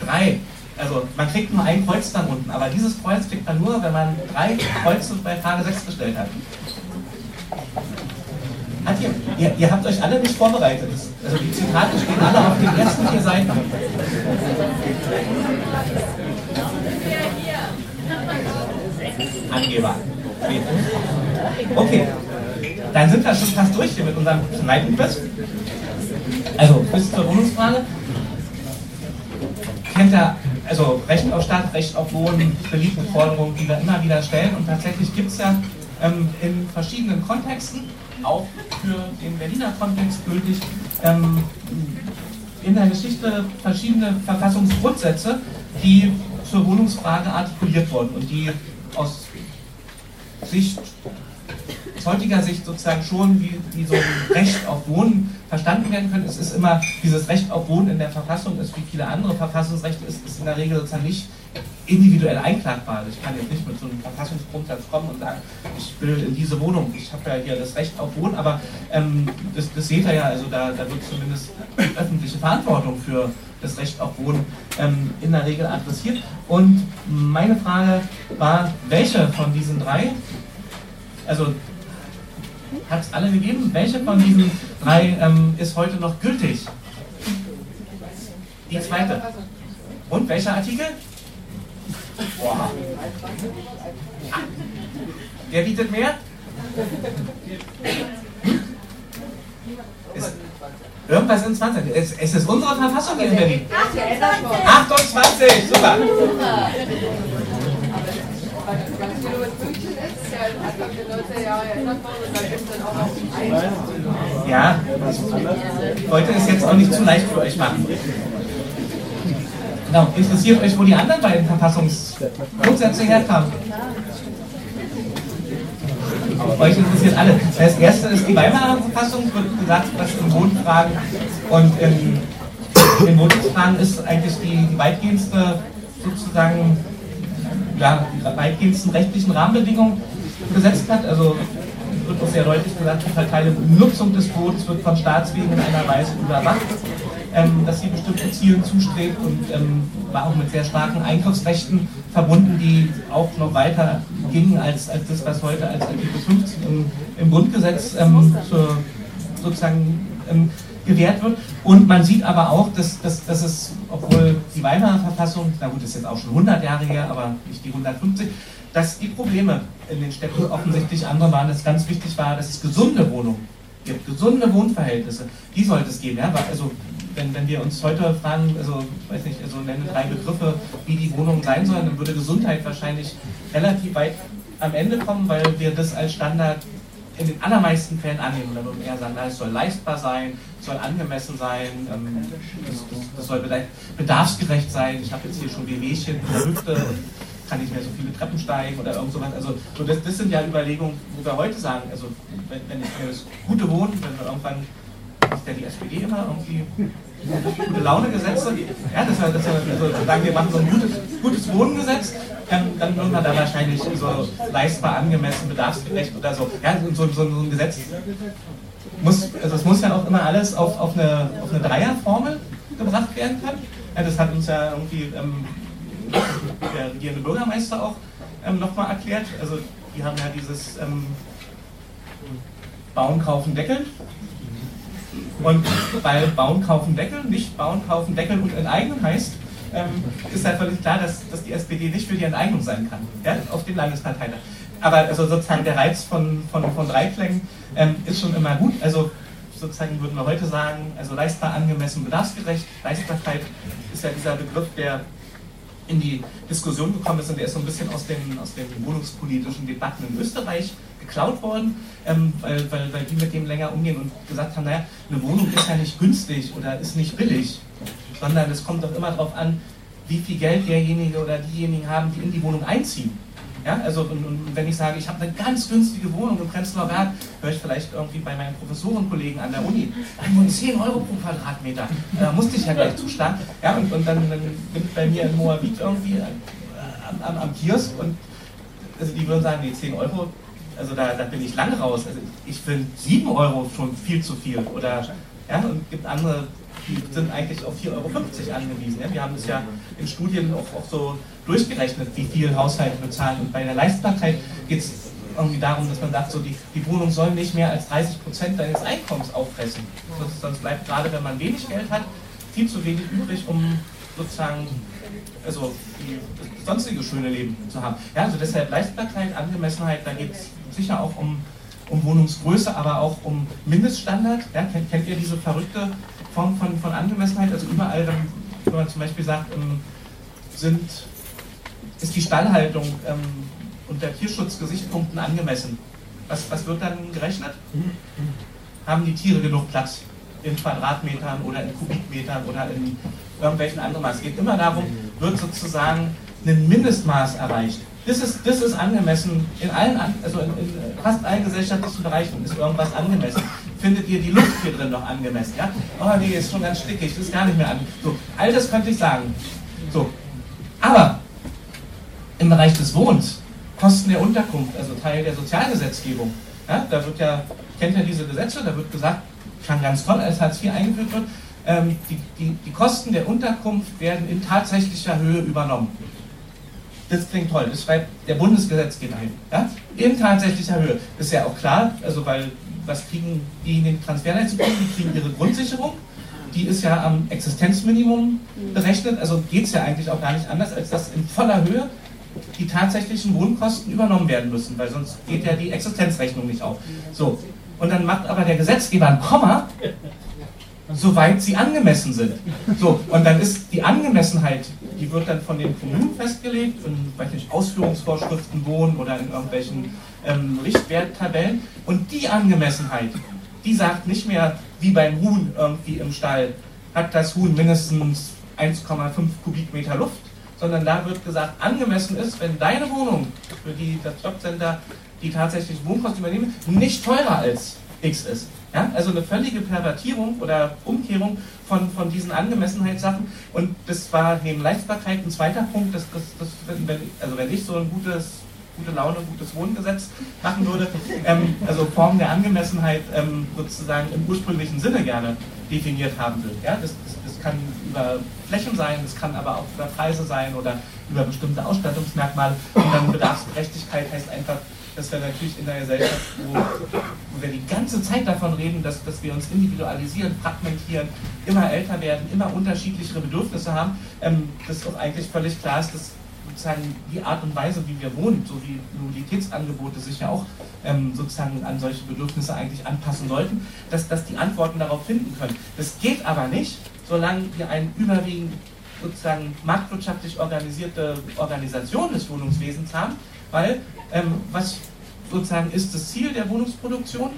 3. Also man kriegt nur ein Kreuz dann unten, aber dieses Kreuz kriegt man nur, wenn man drei Kreuze bei Frage 6 gestellt hat. Ihr, ihr habt euch alle nicht vorbereitet. Also die Zitate stehen alle auf den ersten vier Seiten. Angeber. Okay, dann sind wir schon fast durch hier mit unserem Kneipenquiz. Also, bis zur Wohnungsfrage. Kennt ihr, also Recht auf Stadt, Recht auf Wohnen, beliebte Forderungen, die wir immer wieder stellen. Und tatsächlich gibt es ja ähm, in verschiedenen Kontexten, auch für den Berliner Kontext gültig, ähm, in der Geschichte verschiedene Verfassungsgrundsätze, die zur Wohnungsfrage artikuliert wurden und die aus Sicht, aus heutiger Sicht sozusagen schon wie, wie so ein Recht auf Wohnen verstanden werden können. Es ist immer, dieses Recht auf Wohnen in der Verfassung ist wie viele andere Verfassungsrechte, ist, ist in der Regel sozusagen nicht individuell einklagbar. Ich kann jetzt nicht mit so einem Verfassungsgrundsatz kommen und sagen, ich will in diese Wohnung, ich habe ja hier das Recht auf Wohnen, aber ähm, das, das seht ihr ja, also da, da wird zumindest öffentliche Verantwortung für das Recht auf Wohnen ähm, in der Regel adressiert. Und meine Frage war, welche von diesen drei, also hat es alle gegeben, welche von diesen drei ähm, ist heute noch gültig? Die zweite. Und welcher Artikel? Ah. Wer bietet mehr? Ist irgendwas in 20. Es, es ist unsere Verfassung in Berlin. 28, super. Ja, heute ist jetzt auch nicht zu leicht für euch machen. Genau, interessiert euch, wo die anderen beiden Verfassungsgrundsätze herkamen? Euch interessiert alle. Das erste ist die Weimarer Verfassung, wird gesagt, was in Wohnfragen und in, in Wohnungsfragen ist eigentlich die, die weitgehendste sozusagen ja, die weitgehendsten rechtlichen Rahmenbedingungen gesetzt hat. Also wird auch sehr deutlich gesagt, die verteilte Nutzung des Bodens wird von Staatswegen in einer Weise überwacht ähm, dass sie bestimmten Zielen zustrebt und ähm, war auch mit sehr starken Eingriffsrechten verbunden, die auch noch weiter gingen als, als das, was heute als Artikel 15 im, im Grundgesetz ähm, zur, sozusagen ähm, gewährt wird. Und man sieht aber auch, dass, dass, dass es, obwohl die Weimarer Verfassung, na gut, ist jetzt auch schon 100 Jahre her, aber nicht die 150, dass die Probleme in den Städten offensichtlich andere waren, dass ganz wichtig war, dass es gesunde Wohnungen gibt, gesunde Wohnverhältnisse, die sollte es geben. Ja? Also wenn, wenn wir uns heute fragen, also weiß nicht, also nenne drei Begriffe, wie die Wohnungen sein sollen, dann würde Gesundheit wahrscheinlich relativ weit am Ende kommen, weil wir das als Standard in den allermeisten Fällen annehmen. Dann würden wir eher sagen, na, es soll leistbar sein, es soll angemessen sein, ähm, das, das, das, soll bedarfsgerecht sein. Ich habe jetzt hier schon Wehwehchen in der Hüfte, kann nicht mehr so viele Treppen steigen oder irgend sowas. Also so das, das sind ja Überlegungen, wo wir heute sagen, also wenn, wenn ich mir das gute Wohnen, wenn wir irgendwann macht ja die SPD immer irgendwie gute Laune-Gesetze. Ja, das war, das war so, sagen wir machen so ein gutes, gutes Wohngesetz, dann, dann würden wir da wahrscheinlich so leistbar, angemessen, bedarfsgerecht oder so. Ja, so, so, so ein Gesetz muss, also es muss ja auch immer alles auf, auf, eine, auf eine Dreierformel gebracht werden können. Ja, das hat uns ja irgendwie ähm, der regierende Bürgermeister auch ähm, nochmal erklärt. Also die haben ja dieses ähm, Bauen, Kaufen, Deckeln. Und weil Bauen, Kaufen, Deckeln nicht Bauen, Kaufen, Deckeln und Enteignen heißt, ähm, ist halt völlig klar, dass, dass die SPD nicht für die Enteignung sein kann, ja, auf dem Landesparteitag. Aber also sozusagen der Reiz von, von, von Dreiklängen ähm, ist schon immer gut. Also sozusagen würden wir heute sagen, also leistbar, angemessen, bedarfsgerecht. Leistbarkeit ist ja dieser Begriff, der in die Diskussion gekommen ist und der ist so ein bisschen aus den, aus den wohnungspolitischen Debatten in Österreich geklaut worden, ähm, weil, weil, weil die mit dem länger umgehen und gesagt haben, naja, eine Wohnung ist ja nicht günstig oder ist nicht billig, sondern es kommt doch immer darauf an, wie viel Geld derjenige oder diejenigen haben, die in die Wohnung einziehen. Ja, also und, und wenn ich sage, ich habe eine ganz günstige Wohnung im Prenzlauer Berg, höre ich vielleicht irgendwie bei meinen Professorenkollegen an der Uni, nur 10 Euro pro Quadratmeter. Da musste ich ja gleich zuschlagen. Ja, und, und dann, dann bin ich bei mir in Moabit irgendwie am, am, am Kiosk und also die würden sagen, nee, 10 Euro, also da, da bin ich lange raus. Also ich finde 7 Euro schon viel zu viel. Oder ja, und gibt andere, die sind eigentlich auf 4,50 Euro angewiesen. Ja? Wir haben es ja in Studien auch, auch so durchgerechnet, wie viel Haushalte bezahlen. Und bei der Leistbarkeit geht es irgendwie darum, dass man sagt, so die, die Wohnung soll nicht mehr als 30 Prozent deines Einkommens auffressen. Sonst, sonst bleibt gerade, wenn man wenig Geld hat, viel zu wenig übrig, um sozusagen also sonstige schöne Leben zu haben. Ja, also deshalb Leistbarkeit, Angemessenheit, da geht es sicher auch um, um Wohnungsgröße, aber auch um Mindeststandard. Ja, kennt, kennt ihr diese verrückte Form von, von Angemessenheit? Also überall, wenn, man zum Beispiel sagt, ähm, sind, ist die Stallhaltung ähm, unter Tierschutzgesichtspunkten angemessen. Was, was wird dann gerechnet? Haben die Tiere genug Platz in Quadratmetern oder in Kubikmetern oder in irgendwelchen anderen? Es geht immer darum, wird sozusagen ein Mindestmaß erreicht. Das ist, das ist angemessen in allen, also in, in fast allen gesellschaftlichen Bereichen ist irgendwas angemessen. Findet ihr die Luft hier drin noch angemessen? Ja? Oh nee, ist schon ganz stickig, das ist gar nicht mehr an. So, all das könnte ich sagen. So. Aber im Bereich des Wohns, Kosten der Unterkunft, also Teil der Sozialgesetzgebung, ja, da wird ja, kennt ja diese Gesetze, da wird gesagt, kann ganz toll, als Hartz IV eingeführt wird, die, die, die Kosten der Unterkunft werden in tatsächlicher Höhe übernommen. Das klingt toll, das schreibt der Bundesgesetzgeber hin. Ja? In tatsächlicher Höhe. Das ist ja auch klar, also weil was kriegen die in den Transferleistungen? Die kriegen ihre Grundsicherung. Die ist ja am Existenzminimum berechnet, also geht es ja eigentlich auch gar nicht anders, als dass in voller Höhe die tatsächlichen Wohnkosten übernommen werden müssen, weil sonst geht ja die Existenzrechnung nicht auf. So, und dann macht aber der Gesetzgeber ein Komma, soweit sie angemessen sind. So, und dann ist die Angemessenheit, die wird dann von den Kommunen festgelegt, in weiß nicht, Ausführungsvorschriften wohnen oder in irgendwelchen ähm, Richtwerttabellen. Und die Angemessenheit, die sagt nicht mehr, wie beim Huhn irgendwie im Stall, hat das Huhn mindestens 1,5 Kubikmeter Luft, sondern da wird gesagt, angemessen ist, wenn deine Wohnung, für die das Jobcenter die tatsächlich Wohnkosten übernehmen, nicht teurer als X ist. Ja? Also eine völlige Pervertierung oder Umkehrung von, von diesen Angemessenheitssachen. Und das war neben Leistbarkeit ein zweiter Punkt, dass, dass, dass wenn, also wenn ich so ein gutes gute Laune, gutes Wohngesetz machen würde, ähm, also Form der Angemessenheit ähm, sozusagen im ursprünglichen Sinne gerne definiert haben will. Ja? Das, das, das, kann über Flächen sein, das kann aber auch über Preise sein oder über bestimmte Ausstattungsmerkmale. Und dann Bedarfsgerechtigkeit heißt einfach, dass wir natürlich in einer Gesellschaft, wo, wo wir die ganze Zeit davon reden, dass, dass wir uns individualisieren, fragmentieren, immer älter werden, immer unterschiedlichere Bedürfnisse haben, ähm, dass doch eigentlich völlig klar ist, dass sozusagen die Art und Weise, wie wir wohnen, so wie Mobilitätsangebote sich ja auch ähm, sozusagen an solche Bedürfnisse eigentlich anpassen sollten, dass, dass die Antworten darauf finden können. Das geht aber nicht, solange wir eine überwiegend sozusagen marktwirtschaftlich organisierte Organisation des Wohnungswesens haben, weil ähm, was sozusagen ist das Ziel der Wohnungsproduktion?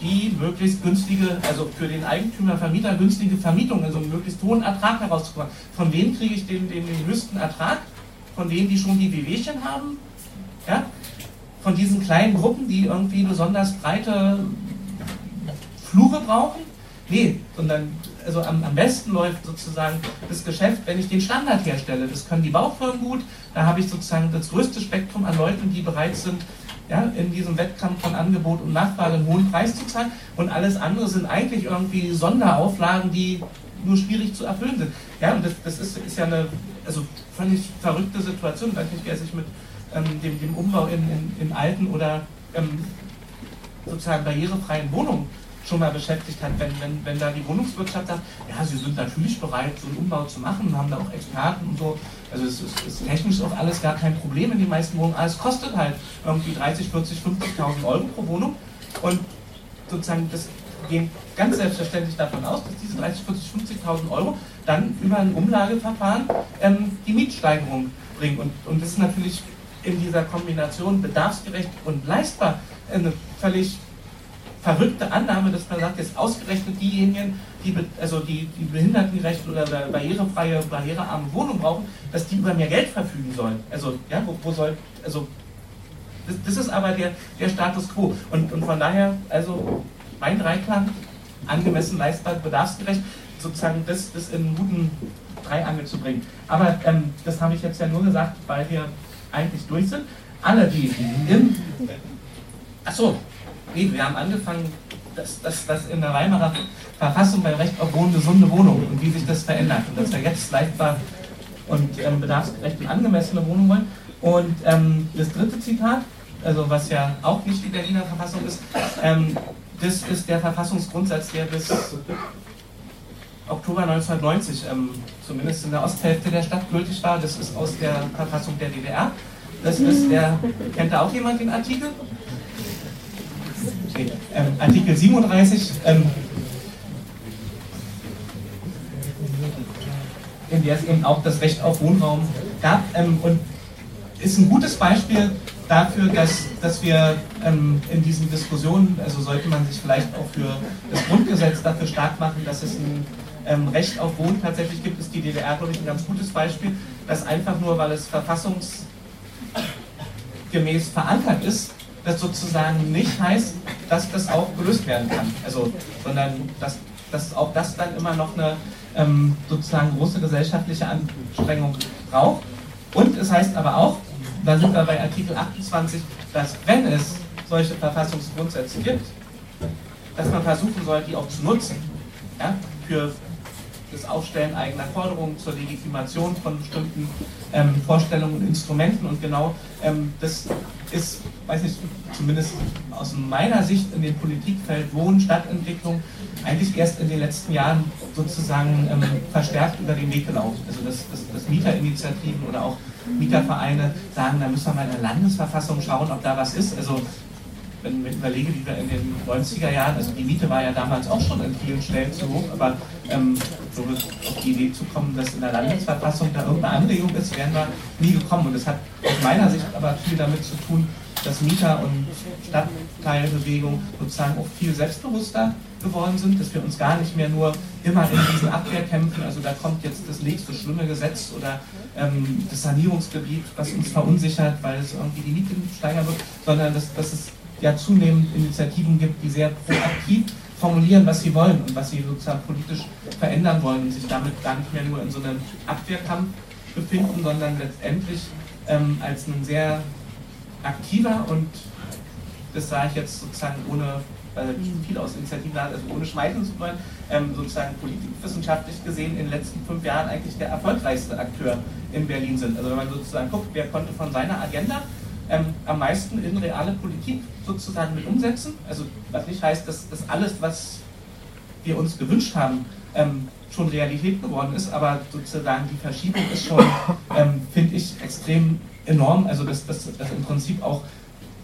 Die möglichst günstige, also für den Eigentümer, Vermieter günstige Vermietung, also einen möglichst hohen Ertrag herauszukommen. Von wem kriege ich den, den, den höchsten Ertrag? Von denen, die schon die WWchen haben? Ja? Von diesen kleinen Gruppen, die irgendwie besonders breite Flure brauchen? Nee, sondern also am, am besten läuft sozusagen das Geschäft, wenn ich den Standard herstelle. Das können die Baufirmen gut, da habe ich sozusagen das größte Spektrum an Leuten, die bereit sind, ja, in diesem Wettkampf von Angebot und Nachfrage einen hohen Preis zu zahlen. Und alles andere sind eigentlich irgendwie Sonderauflagen, die nur schwierig zu erfüllen sind. Ja, und das, das ist, ist ja eine also völlig verrückte Situation. Ich weiß nicht, wer sich mit ähm, dem, dem Umbau in, in, in alten oder ähm, sozusagen barrierefreien Wohnungen schon mal beschäftigt hat, wenn, wenn, wenn da die Wohnungswirtschaft sagt, ja, sie sind natürlich bereit, so einen Umbau zu machen, haben da auch Experten und so. Also es ist, ist technisch auch alles gar kein Problem in den meisten Wohnungen, aber es kostet halt irgendwie 30, 40, 50.000 Euro pro Wohnung und sozusagen das gehen ganz selbstverständlich davon aus, dass diese 30, 40, 50.000 Euro dann über ein Umlageverfahren ähm, die Mietsteigerung bringen. Und, und das ist natürlich in dieser Kombination bedarfsgerecht und leistbar eine völlig verrückte Annahme, dass man sagt, jetzt ausgerechnet diejenigen, die, also die, die behindertengerechte oder barrierefreie, barrierearme Wohnung brauchen, dass die über mehr Geld verfügen sollen. Also, ja, wo, wo soll, also, das, das, ist aber der, der Status quo. Und, und von daher, also, mein Dreiklang, angemessen, leistbar, bedarfsgerecht, sozusagen das, das in einen guten Dreiangel zu bringen. Aber ähm, das habe ich jetzt ja nur gesagt, weil wir eigentlich durch sind. Alle, die im. Achso, nee, wir haben angefangen, dass, dass, dass in der Weimarer Verfassung beim Recht auf Wohnen gesunde Wohnungen und wie sich das verändert und dass wir jetzt leistbar und ähm, bedarfsgerecht und angemessene Wohnungen wollen. Und ähm, das dritte Zitat, also was ja auch nicht die Berliner Verfassung ist, ähm, das ist der Verfassungsgrundsatz, der bis Oktober 1990 ähm, zumindest in der Osthälfte der Stadt gültig war. Das ist aus der Verfassung der DDR. Das ist der, kennt da auch jemand den Artikel? Okay. Ähm, Artikel 37, ähm, in der es eben auch das Recht auf Wohnraum gab. Ähm, und ist ein gutes Beispiel dafür, dass, dass wir ähm, in diesen Diskussionen, also sollte man sich vielleicht auch für das Grundgesetz dafür stark machen, dass es ein ähm, Recht auf Wohnen tatsächlich gibt, ist die DDR, glaube ich, ein ganz gutes Beispiel, dass einfach nur, weil es verfassungsgemäß verankert ist, das sozusagen nicht heißt, dass das auch gelöst werden kann. Also, sondern dass, dass auch das dann immer noch eine ähm, sozusagen große gesellschaftliche Anstrengung braucht. Und es heißt aber auch, da sind wir bei Artikel 28, dass wenn es solche Verfassungsgrundsätze gibt, dass man versuchen soll, die auch zu nutzen. Ja, für das Aufstellen eigener Forderungen zur Legitimation von bestimmten ähm, Vorstellungen und Instrumenten. Und genau ähm, das ist, weiß nicht, zumindest aus meiner Sicht in dem Politikfeld Wohnen, Stadtentwicklung eigentlich erst in den letzten Jahren sozusagen ähm, verstärkt über den Weg gelaufen. Also dass, dass, dass Mieterinitiativen oder auch Mietervereine sagen, da müssen wir mal in der Landesverfassung schauen, ob da was ist. Also wenn ich überlege, wie wir in den 90er Jahren, also die Miete war ja damals auch schon an vielen Stellen zu hoch, aber ähm, so auf die Idee zu kommen, dass in der Landesverfassung da irgendeine Anregung ist, wären wir nie gekommen. Und das hat aus meiner Sicht aber viel damit zu tun, dass Mieter- und Stadtteilbewegung sozusagen auch viel selbstbewusster geworden sind, dass wir uns gar nicht mehr nur immer in diesen Abwehrkämpfen, also da kommt jetzt das nächste schlimme Gesetz oder ähm, das Sanierungsgebiet, was uns verunsichert, weil es irgendwie die Miete steigern wird, sondern dass, dass es ja zunehmend Initiativen gibt, die sehr proaktiv formulieren, was sie wollen und was sie sozusagen politisch verändern wollen und sich damit gar nicht mehr nur in so einem Abwehrkampf befinden, sondern letztendlich ähm, als ein sehr aktiver und das sage ich jetzt sozusagen ohne weil viel aus Initiativen also ohne schmeicheln zu wollen, ähm, sozusagen politikwissenschaftlich gesehen in den letzten fünf Jahren eigentlich der erfolgreichste Akteur in Berlin sind. Also wenn man sozusagen guckt, wer konnte von seiner Agenda ähm, am meisten in reale Politik sozusagen mit umsetzen. Also was nicht heißt, dass das alles, was wir uns gewünscht haben, ähm, schon Realität geworden ist, aber sozusagen die Verschiebung ist schon, ähm, finde ich, extrem enorm. Also dass das, das im Prinzip auch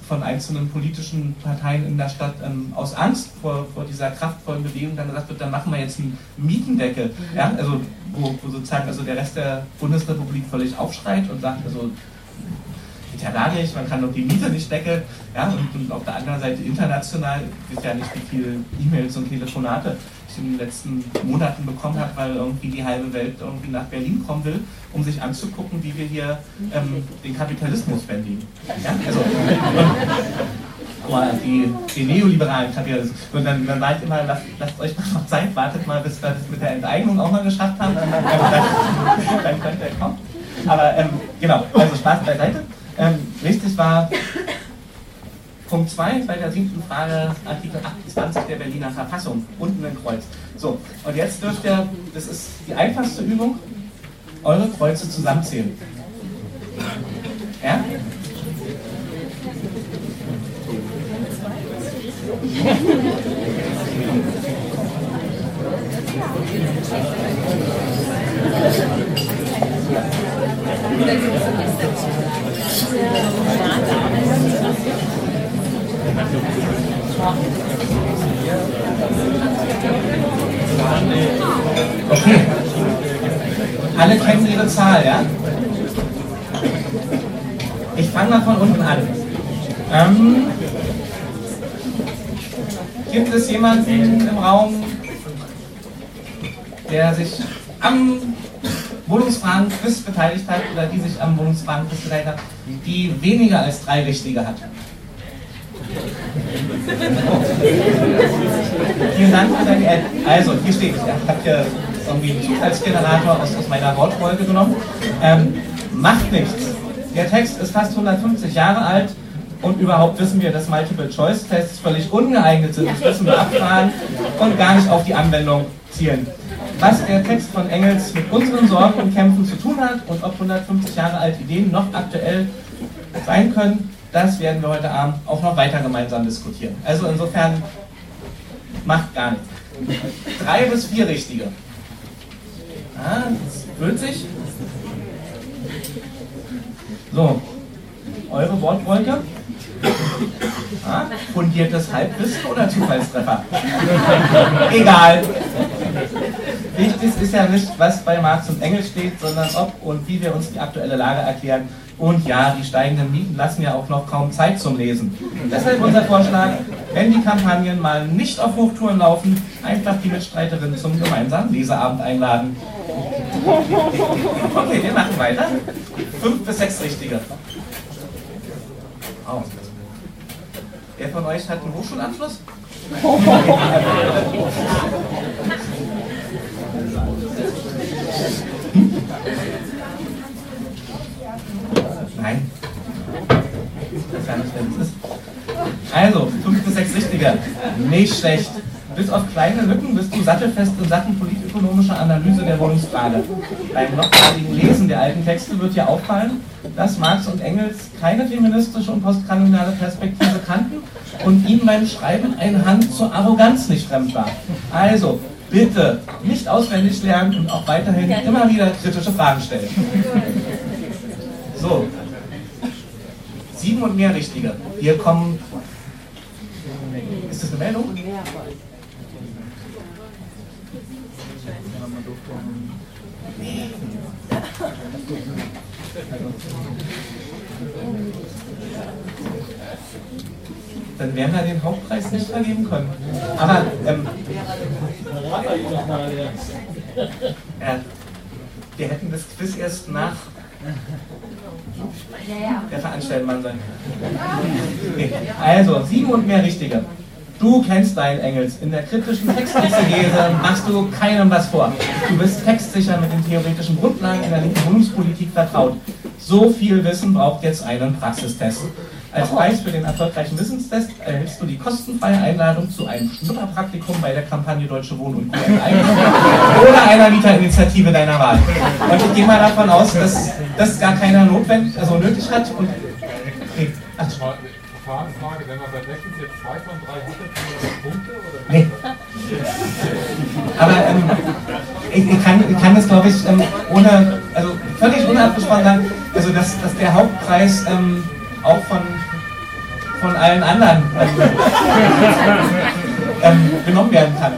von einzelnen politischen Parteien in der Stadt ähm, aus Angst vor, vor dieser kraftvollen Bewegung dann gesagt wird, dann machen wir jetzt einen Mietendeckel. Ja? Also wo, wo sozusagen also der Rest der Bundesrepublik völlig aufschreit und sagt, also nicht, man kann doch die Miete nicht deckeln. Ja, und, und auf der anderen Seite international ist ja nicht, wie viele E-Mails und Telefonate ich in den letzten Monaten bekommen habe, weil irgendwie die halbe Welt irgendwie nach Berlin kommen will, um sich anzugucken, wie wir hier ähm, den Kapitalismus bändigen. Ja, also, die, die neoliberalen Kapitalismus. Und dann, dann ich immer, lasst, lasst euch mal noch Zeit, wartet mal, bis wir das mit der Enteignung auch mal geschafft haben. dann, dann könnt ihr kommen. Aber ähm, genau, also Spaß beiseite. Ähm, richtig war Punkt 2 bei der siebten Frage, Artikel 28 der Berliner Verfassung, unten ein Kreuz. So, und jetzt dürft ihr, das ist die einfachste Übung, eure Kreuze zusammenzählen. Ja? Okay. Alle kennen ihre Zahl, ja? Ich fange mal von unten an. Ähm, gibt es jemanden im Raum, der sich am Wohnungsfragen-Quiz beteiligt hat oder die sich am Wohnungsfragen-Quiz beteiligt hat, die weniger als drei Richtige hat? Vielen Dank für deine Ad. Also, hier steht, ja, habt ihr irgendwie einen Zufallsgenerator aus, aus meiner Wortfolge genommen. Ähm, macht nichts. Der Text ist fast 150 Jahre alt und überhaupt wissen wir, dass Multiple-Choice-Tests völlig ungeeignet sind, das müssen wir abfragen und gar nicht auf die Anwendung zielen. Was der Text von Engels mit unseren Sorgen und Kämpfen zu tun hat und ob 150 Jahre alte Ideen noch aktuell sein können, das werden wir heute Abend auch noch weiter gemeinsam diskutieren. Also insofern macht gar nichts. Drei bis vier richtige. Ah, das füllt sich. So, eure Wortwolke. Ah, fundiertes Halbwissen oder Zufallstreffer? Egal. Wichtig ist ja nicht, was bei Marx und Engels steht, sondern ob und wie wir uns die aktuelle Lage erklären. Und ja, die steigenden Mieten lassen ja auch noch kaum Zeit zum Lesen. Deshalb unser Vorschlag, wenn die Kampagnen mal nicht auf Hochtouren laufen, einfach die Mitstreiterinnen zum gemeinsamen Leseabend einladen. Okay, wir machen weiter. Fünf bis sechs Richtige. Oh. Wer von euch hat einen Hochschulabschluss? Nein. Das kann nicht, es ist. Also, bis sechs Richtige. Nicht schlecht. Bis auf kleine Lücken bist du sattelfest in Sachen politökonomischer Analyse der Wohnungsfrage. Beim nochmaligen Lesen der alten Texte wird dir auffallen, dass Marx und Engels keine feministische und postkoloniale Perspektive kannten und ihnen beim Schreiben ein Hand zur Arroganz nicht fremd war. Also, bitte nicht auswendig lernen und auch weiterhin immer wieder kritische Fragen stellen. So, sieben und mehr Richtige. Hier kommen. Ist das eine Meldung? Nee. Dann werden wir den Hauptpreis nicht vergeben können. Aber ähm, ja, wir hätten das Quiz erst nach der Veranstaltungsmann sein. Okay. Also, sieben und mehr Richtige. Du kennst deinen Engels. In der kritischen Textexegese machst du keinem was vor. Du bist textsicher mit den theoretischen Grundlagen in der linken Wohnungspolitik vertraut. So viel Wissen braucht jetzt einen Praxistest. Als Preis für den erfolgreichen Wissenstest erhältst du die kostenfreie Einladung zu einem Schnupperpraktikum bei der Kampagne Deutsche Wohnen und QM oder einer Mieterinitiative deiner Wahl. Und ich gehe mal davon aus, dass das gar keiner notwendig, also nötig hat. Und, okay. Ach. Frage, wenn man bei Beckens jetzt zwei von drei hatte, kann man Punkte oder? Nee. Aber ähm, ich, ich, kann, ich kann das, glaube ich, ähm, ohne, also völlig unabgesprochen sagen, also dass, dass der Hauptpreis ähm, auch von, von allen anderen ähm, ähm, genommen werden kann.